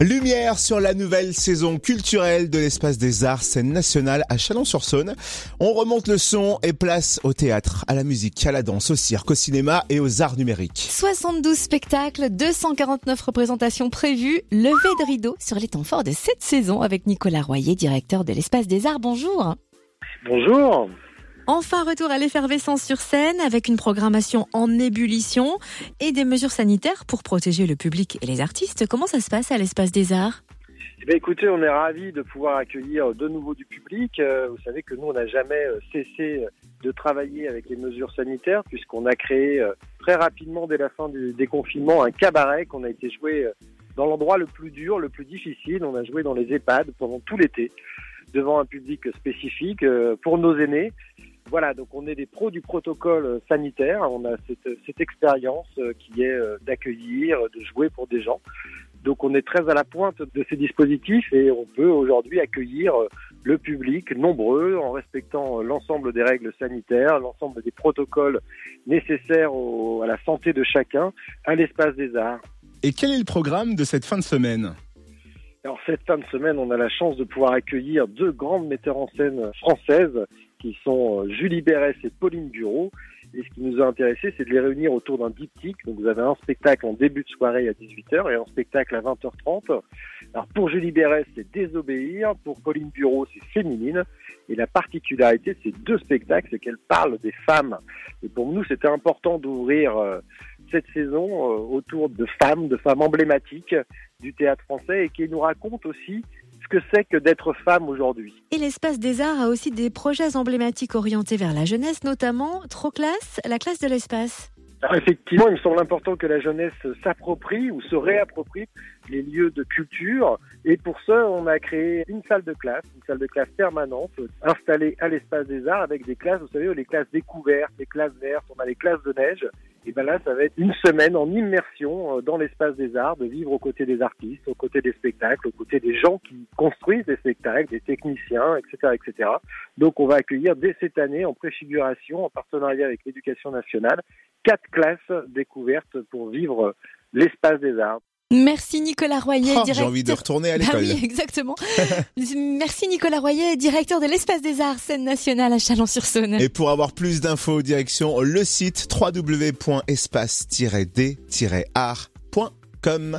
Lumière sur la nouvelle saison culturelle de l'espace des arts scène nationale à Chalon-sur-Saône. On remonte le son et place au théâtre, à la musique, à la danse, au cirque, au cinéma et aux arts numériques. 72 spectacles, 249 représentations prévues, levée de rideau sur les temps forts de cette saison avec Nicolas Royer, directeur de l'espace des arts. Bonjour. Bonjour. Enfin, retour à l'effervescence sur scène avec une programmation en ébullition et des mesures sanitaires pour protéger le public et les artistes. Comment ça se passe à l'Espace des Arts? Eh bien, écoutez, on est ravis de pouvoir accueillir de nouveau du public. Euh, vous savez que nous, on n'a jamais euh, cessé de travailler avec les mesures sanitaires puisqu'on a créé euh, très rapidement, dès la fin du déconfinement, un cabaret qu'on a été joué dans l'endroit le plus dur, le plus difficile. On a joué dans les EHPAD pendant tout l'été devant un public spécifique pour nos aînés voilà, donc on est des pros du protocole sanitaire. On a cette, cette expérience euh, qui est euh, d'accueillir, de jouer pour des gens. Donc on est très à la pointe de ces dispositifs et on peut aujourd'hui accueillir euh, le public nombreux en respectant l'ensemble des règles sanitaires, l'ensemble des protocoles nécessaires à la santé de chacun à l'espace des arts. Et quel est le programme de cette fin de semaine? Alors cette fin de semaine, on a la chance de pouvoir accueillir deux grandes metteurs en scène françaises qui sont euh, Julie Berès et Pauline Bureau. Et ce qui nous a intéressé, c'est de les réunir autour d'un diptyque. Donc vous avez un spectacle en début de soirée à 18h et un spectacle à 20h30. Alors pour Julie Berès, c'est Désobéir. Pour Pauline Bureau, c'est Féminine. Et la particularité de ces deux spectacles, c'est qu'elles parlent des femmes. Et pour nous, c'était important d'ouvrir euh, cette saison euh, autour de femmes, de femmes emblématiques du théâtre français et qui nous racontent aussi ce que c'est que d'être femme aujourd'hui. Et l'espace des arts a aussi des projets emblématiques orientés vers la jeunesse, notamment Troclasse, la classe de l'espace. effectivement, il me semble important que la jeunesse s'approprie ou se réapproprie les lieux de culture. Et pour ça, on a créé une salle de classe, une salle de classe permanente, installée à l'espace des arts avec des classes, vous savez, les classes découvertes, les classes vertes, on a les classes de neige. Et ben là, ça va être une semaine en immersion euh, dans l'espace des arts, de vivre aux côtés des artistes, aux côtés des spectacles, aux côtés des gens qui construisent des spectacles, des techniciens, etc., etc. Donc, on va accueillir dès cette année, en préfiguration, en partenariat avec l'éducation nationale, quatre classes découvertes pour vivre l'espace des arts. Merci Nicolas Royer, oh, directeur. J'ai envie de retourner à l'école. Ah oui, exactement. Merci Nicolas Royer, directeur de l'espace des arts scène nationale à Chalon-sur-Saône. Et pour avoir plus d'infos, direction le site www.espace-d-art.com.